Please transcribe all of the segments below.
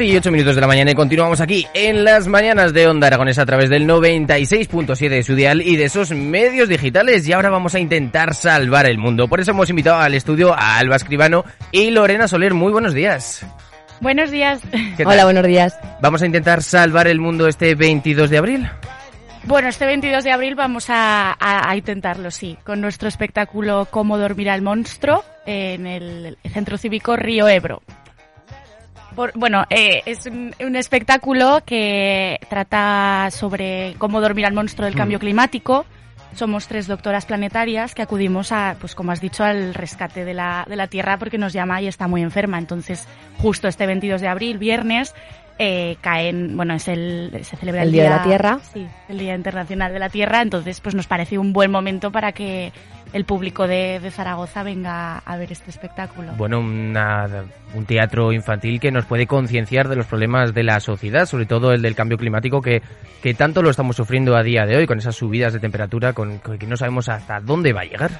Y 8 minutos de la mañana y continuamos aquí en las mañanas de Onda Aragonesa a través del 96.7 de su dial y de esos medios digitales y ahora vamos a intentar salvar el mundo. Por eso hemos invitado al estudio a Alba Escribano y Lorena Soler. Muy buenos días. Buenos días. Hola, buenos días. ¿Vamos a intentar salvar el mundo este 22 de abril? Bueno, este 22 de abril vamos a, a, intentarlo, sí, con nuestro espectáculo Cómo dormir al monstruo en el Centro Cívico Río Ebro bueno, eh, es un, espectáculo que trata sobre cómo dormir al monstruo del cambio mm. climático. Somos tres doctoras planetarias que acudimos a, pues como has dicho, al rescate de la, de la Tierra porque nos llama y está muy enferma. Entonces, justo este 22 de abril, viernes, eh, caen, bueno, es el, se celebra el, día, de la Tierra. Sí, el Día Internacional de la Tierra. Entonces, pues nos pareció un buen momento para que el público de, de Zaragoza venga a ver este espectáculo. Bueno, una, un teatro infantil que nos puede concienciar de los problemas de la sociedad, sobre todo el del cambio climático que, que tanto lo estamos sufriendo a día de hoy, con esas subidas de temperatura, con, que no sabemos hasta dónde va a llegar.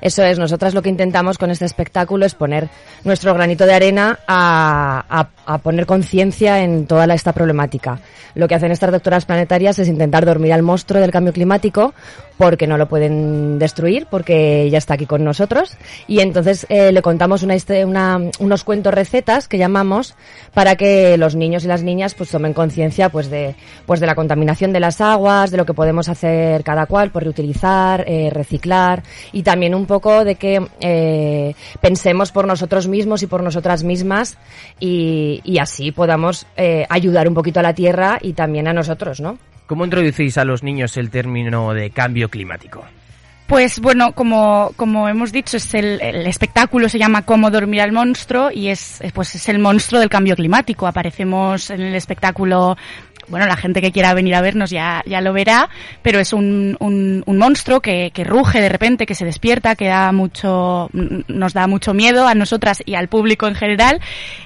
Eso es, nosotras lo que intentamos con este espectáculo es poner nuestro granito de arena a, a, poner conciencia en toda esta problemática. Lo que hacen estas doctoras planetarias es intentar dormir al monstruo del cambio climático porque no lo pueden destruir, porque ya está aquí con nosotros. Y entonces eh, le contamos una, una, unos cuentos recetas que llamamos para que los niños y las niñas pues tomen conciencia pues de, pues de la contaminación de las aguas, de lo que podemos hacer cada cual por reutilizar, eh, reciclar y también un poco de que eh, pensemos por nosotros mismos y por nosotras mismas y, y así podamos ayudar un poquito a la tierra y también a nosotros, ¿no? ¿Cómo introducís a los niños el término de cambio climático? Pues bueno, como, como hemos dicho, es el, el, espectáculo se llama Cómo dormir al monstruo y es, pues es el monstruo del cambio climático. Aparecemos en el espectáculo bueno, la gente que quiera venir a vernos ya, ya lo verá, pero es un, un, un monstruo que, que, ruge de repente, que se despierta, que da mucho, nos da mucho miedo a nosotras y al público en general.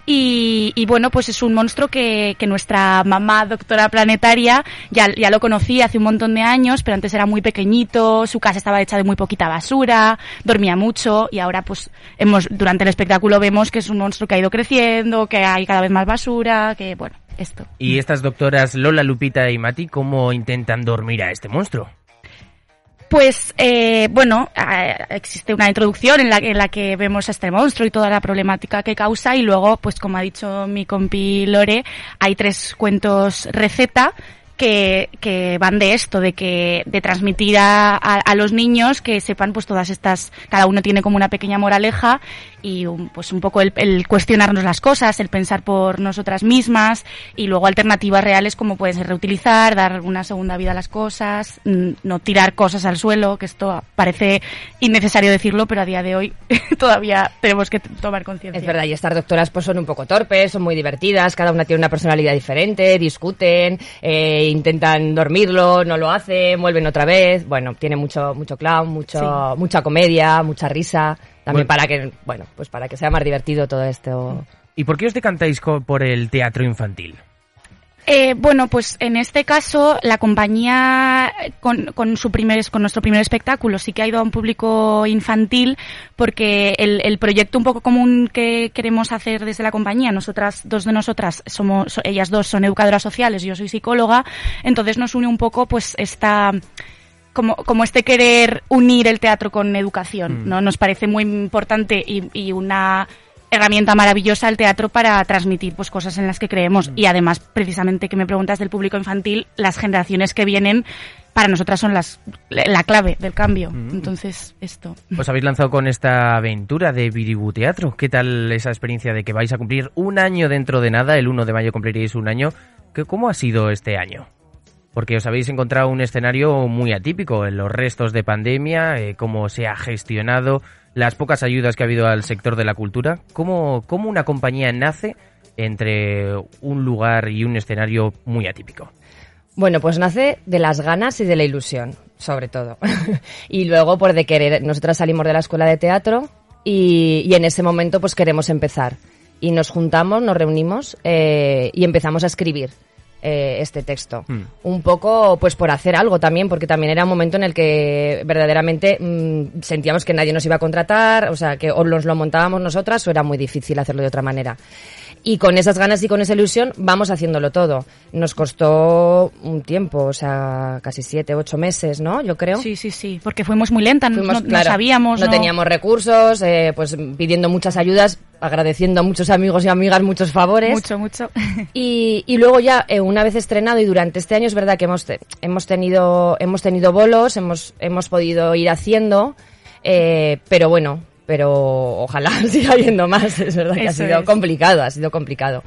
Y, y bueno, pues es un monstruo que, que nuestra mamá doctora planetaria ya, ya lo conocía hace un montón de años, pero antes era muy pequeñito, su casa estaba hecha de muy poquita basura, dormía mucho y ahora pues hemos, durante el espectáculo vemos que es un monstruo que ha ido creciendo, que hay cada vez más basura, que bueno, esto. ¿Y estas doctoras Lola, Lupita y Mati cómo intentan dormir a este monstruo? Pues eh, bueno, eh, existe una introducción en la, en la que vemos a este monstruo y toda la problemática que causa y luego, pues como ha dicho mi compi Lore, hay tres cuentos receta que, van de esto, de que de transmitir a, a, los niños que sepan pues todas estas, cada uno tiene como una pequeña moraleja y un, pues un poco el, el, cuestionarnos las cosas, el pensar por nosotras mismas y luego alternativas reales como pueden ser reutilizar, dar una segunda vida a las cosas, no tirar cosas al suelo, que esto parece innecesario decirlo, pero a día de hoy todavía tenemos que tomar conciencia. Es verdad, y estas doctoras pues son un poco torpes, son muy divertidas, cada una tiene una personalidad diferente, discuten, eh, intentan dormirlo, no lo hacen, vuelven otra vez, bueno, tiene mucho mucho clown, mucho sí. mucha comedia, mucha risa. También bueno. para que, bueno, pues para que sea más divertido todo esto. ¿Y por qué os decantáis por el teatro infantil? Eh, bueno, pues en este caso la compañía con, con, su primer, con nuestro primer espectáculo sí que ha ido a un público infantil porque el, el, proyecto un poco común que queremos hacer desde la compañía, nosotras, dos de nosotras somos, ellas dos son educadoras sociales, yo soy psicóloga, entonces nos une un poco pues esta como, como este querer unir el teatro con educación, Mm. ¿no? Nos parece muy importante y, y una herramienta maravillosa el teatro para transmitir pues cosas en las que creemos Mm. y además precisamente que me preguntas del público infantil las generaciones que vienen para nosotras son las la clave del cambio Mm. entonces esto Os habéis lanzado con esta aventura de Biribu Teatro. ¿Qué tal esa experiencia de que vais a cumplir un año dentro de nada? El 1 de mayo cumpliréis un año. ¿Qué- ¿Cómo ha sido este año? Porque os habéis encontrado un escenario muy atípico en los restos de pandemia, eh, cómo se ha gestionado, las pocas ayudas que ha habido al sector de la cultura. ¿Cómo, cómo una compañía nace entre un lugar y un escenario muy atípico? Bueno, pues nace de las ganas y de la ilusión, sobre todo. y luego por de querer. Nosotras salimos de la escuela de teatro y, y en ese momento pues queremos empezar. Y nos juntamos, nos reunimos eh, y empezamos a escribir eh, este texto. Mm. Un poco pues por hacer algo también, porque también era un momento en el que verdaderamente mm, sentíamos que nadie nos iba a contratar, o sea, que o nos lo montábamos nosotras o era muy difícil hacerlo de otra manera. Y con esas ganas y con esa ilusión vamos haciéndolo todo. Nos costó un tiempo, o sea, casi siete, ocho meses, ¿no? Yo creo. sí sí sí porque fuimos muy lentas no, Fuimos, no claro, sabíamos no, teníamos recursos, eh, pues pidiendo muchas ayudas, agradeciendo a muchos amigos y amigas muchos favores. mucho mucho Y, y luego ya eh, una vez estrenado y durante este año es verdad que hemos te- hemos tenido hemos tenido bolos, hemos hemos podido ir haciendo, eh, pero bueno, pero ojalá siga habiendo más. Es verdad que ha sido es. complicado, ha sido complicado.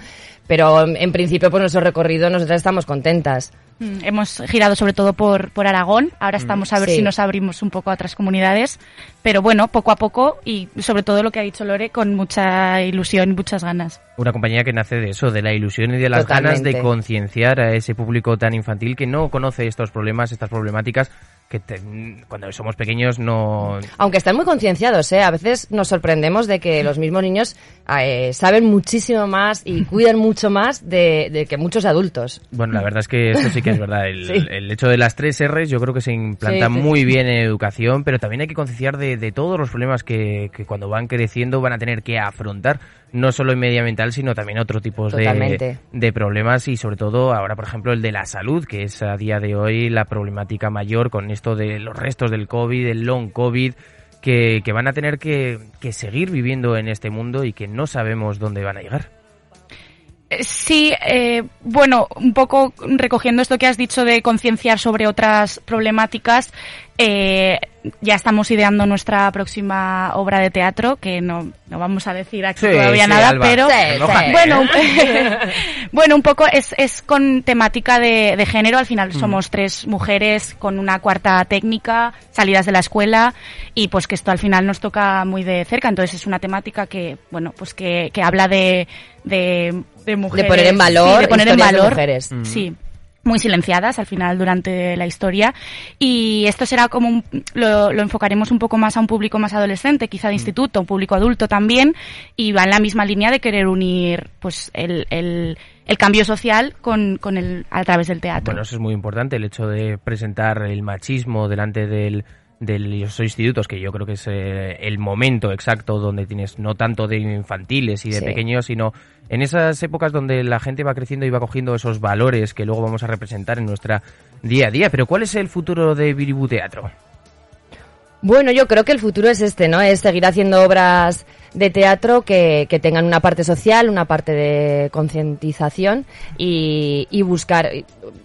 Pero en, principio por nuestro recorrido nosotras estamos contentas. Mm, Hemos girado sobre todo por, por Aragón. Ahora estamos a ver sí. si nos abrimos un poco a otras comunidades. Pero bueno, poco a poco y sobre todo lo que ha dicho Lore con mucha ilusión y muchas ganas. Una compañía que nace de eso, de la ilusión y de las ganas de Totalmente. concienciar a ese público tan infantil que no conoce estos problemas, estas problemáticas, que te- cuando somos pequeños no... Aunque están muy concienciados, ¿eh? A veces nos sorprendemos de que los mismos niños eh, saben muchísimo más y cuidan mucho más de, de que muchos adultos. Bueno, la verdad es que eso sí que es verdad. El, Sí. el hecho de las tres R's yo creo que se implanta Sí, sí, muy sí. bien en educación, pero también hay que concienciar de, de todos los problemas que, que cuando van creciendo van a tener que afrontar, no solo en medioambiental, sino también otro tipos de, de problemas y sobre todo ahora, por ejemplo, el de la salud, que es a día de hoy la problemática mayor con esto de los restos del COVID, el long COVID, que, que van a tener que, que seguir viviendo en este mundo y que no sabemos dónde van a llegar. Eh, Sí, eh, bueno, un poco recogiendo esto que has dicho de concienciar sobre otras problemáticas, eh, ya estamos ideando nuestra próxima obra de teatro, que no, no vamos a decir aquí Sí, todavía sí, nada, Alba, pero Sí, sí. bueno, bueno, un poco es, es con temática de, de género, al final somos tres mujeres con una cuarta técnica, salidas de la escuela, y pues que esto al final nos toca muy de cerca, entonces es una temática que, bueno, pues que, que habla de, de, de mujeres. poner en valor sí, de poner en de valor, mujeres. Mm. sí muy silenciadas al final durante la historia. Y esto será como un- lo, lo enfocaremos un poco más a un público más adolescente quizá de instituto un público adulto también y va en la misma línea de querer unir pues el, el, el cambio social con, con el a través del teatro. Bueno, eso es muy importante, el hecho de presentar el machismo delante del, de los institutos, que yo creo que es eh, el momento exacto donde tienes no tanto de infantiles y de Sí. pequeños, sino en esas épocas donde la gente va creciendo y va cogiendo esos valores que luego vamos a representar en nuestra día a día. Pero ¿cuál es el futuro de Biribu Teatro? Bueno, yo creo que el futuro es este, ¿no? Es seguir haciendo obras de teatro que, que tengan una parte social, una parte de concientización y, y buscar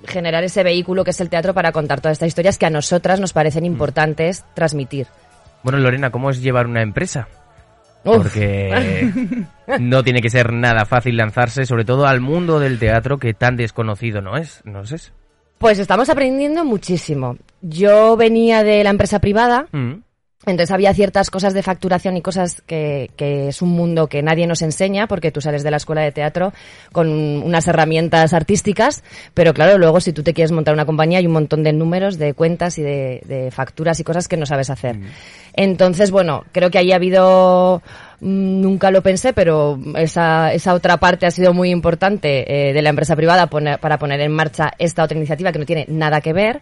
generar ese vehículo que es el teatro para contar todas estas historias que a nosotras nos parecen importantes transmitir. Bueno, Lorena, ¿cómo es llevar una empresa? Uf. Porque no tiene que ser nada fácil lanzarse, sobre todo al mundo del teatro que tan desconocido no es, ¿no es? Pues estamos aprendiendo muchísimo. Yo venía de la empresa privada, Mm. Entonces había ciertas cosas de facturación y cosas que, que es un mundo que nadie nos enseña porque tú sales de la escuela de teatro con unas herramientas artísticas, pero claro, luego si tú te quieres montar una compañía hay un montón de números, de cuentas y de, de facturas y cosas que no sabes hacer. Entonces, bueno, creo que ahí ha habido mm, nunca lo pensé, pero esa, esa otra parte ha sido muy importante eh, de la empresa privada para poner en marcha esta otra iniciativa que no tiene nada que ver.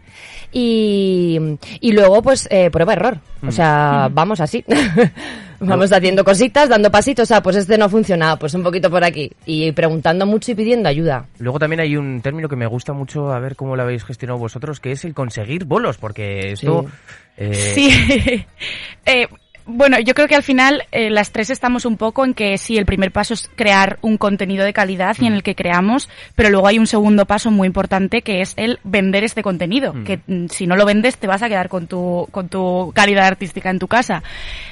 Y, y luego, pues, eh, prueba-error. O sea, vamos así. vamos haciendo cositas, dando pasitos. O sea, pues este no ha funcionado, pues un poquito por aquí. Y preguntando mucho y pidiendo ayuda. Luego también hay un término que me gusta mucho, a ver cómo lo habéis gestionado vosotros, que es el conseguir bolos, porque esto... Sí. Eh, eh, bueno, yo creo que al final eh, las tres estamos un poco en que sí, el primer paso es crear un contenido de calidad y en el que creamos, pero luego hay un segundo paso muy importante que es el vender este contenido, mm. que mm, si no lo vendes te vas a quedar con tu, con tu calidad artística en tu casa.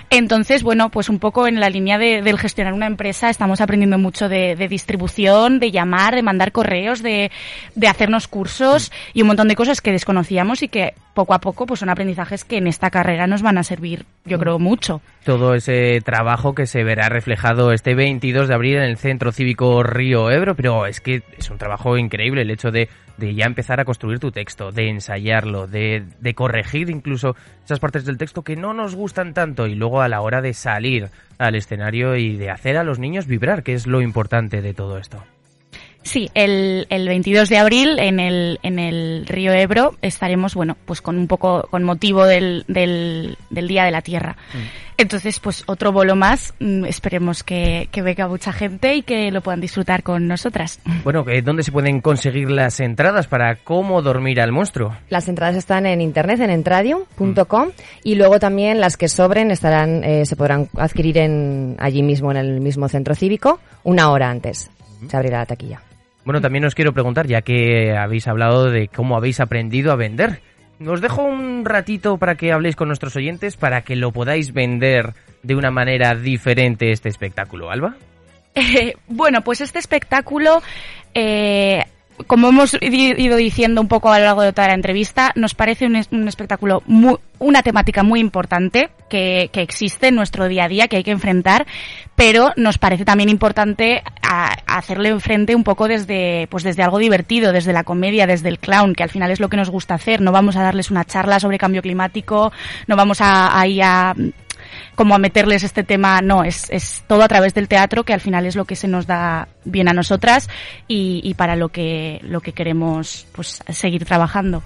Entonces, bueno, pues un poco en la línea de, del gestionar una empresa estamos aprendiendo mucho de, de distribución, de llamar, de mandar correos, de, de hacernos cursos y un montón de cosas que desconocíamos y que poco a poco pues son aprendizajes que en esta carrera nos van a servir, yo creo, mucho. Todo ese trabajo que se verá reflejado este 22 de abril en el Centro Cívico Río Ebro, pero es que es un trabajo increíble el hecho de, ya empezar a construir tu texto, de ensayarlo, de corregir incluso esas partes del texto que no nos gustan tanto y luego a la hora de salir al escenario y de hacer a los niños vibrar, que es lo importante de todo esto. Sí, el, el 22 de abril en el, en el río Ebro estaremos, bueno, pues con un poco, con motivo del, del, del Día de la Tierra. Mm. Entonces, pues otro bolo más, mm, esperemos que, que venga mucha gente y que lo puedan disfrutar con nosotras. Bueno, ¿dónde se pueden conseguir las entradas para cómo dormir al monstruo? Las entradas están en internet, en entradium.com mm. y luego también las que sobren estarán, eh, se podrán adquirir en, allí mismo, en el mismo centro cívico, una hora antes. Se abrirá la taquilla. Bueno, también os quiero preguntar, ya que habéis hablado de cómo habéis aprendido a vender. Os dejo un ratito para que habléis con nuestros oyentes para que lo podáis vender de una manera diferente este espectáculo, Alba. Eh, bueno, pues este espectáculo eh, como hemos ido diciendo un poco a lo largo de toda la entrevista, nos parece un, espectáculo, muy, una temática muy importante que, existe en nuestro día a día, que hay que enfrentar, pero nos parece también importante hacerle frente un poco desde, pues desde algo divertido, desde la comedia, desde el clown, que al final es lo que nos gusta hacer. No vamos a darles una charla sobre cambio climático, no vamos a, a, a como a meterles este tema, no, es, es todo a través del teatro que al final es lo que se nos da bien a nosotras y, y para lo que, lo que queremos pues seguir trabajando.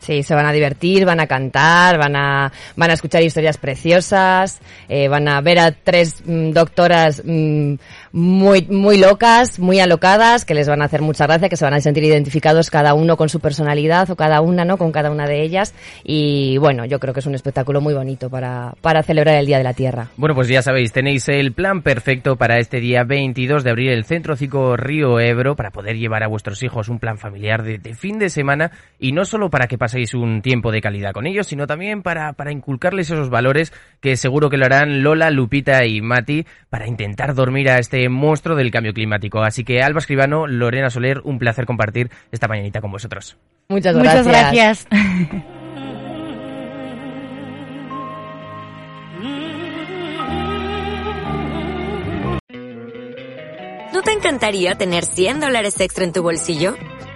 Sí, se van a divertir, van a cantar, van a, van a escuchar historias preciosas, eh, van a ver a tres mm, doctoras mm, muy, muy locas, muy alocadas, que les van a hacer mucha gracia, que se van a sentir identificados cada uno con su personalidad o cada una, ¿no? Con cada una de ellas. Y bueno, yo creo que es un espectáculo muy bonito para, para celebrar el Día de la Tierra. Bueno, pues ya sabéis, tenéis el plan perfecto para este día 22 de abril, el Centro Cico Río Ebro, para poder llevar a vuestros hijos un plan familiar de, de fin de semana y no solo para que paséis un tiempo de calidad con ellos, sino también para, para inculcarles esos valores que seguro que lo harán Lola, Lupita y Mati para intentar dormir a este monstruo del cambio climático. Así que Alba Escribano, Lorena Soler, un placer compartir esta mañanita con vosotros. Muchas gracias. Muchas gracias. ¿No te encantaría tener 100 dólares extra en tu bolsillo?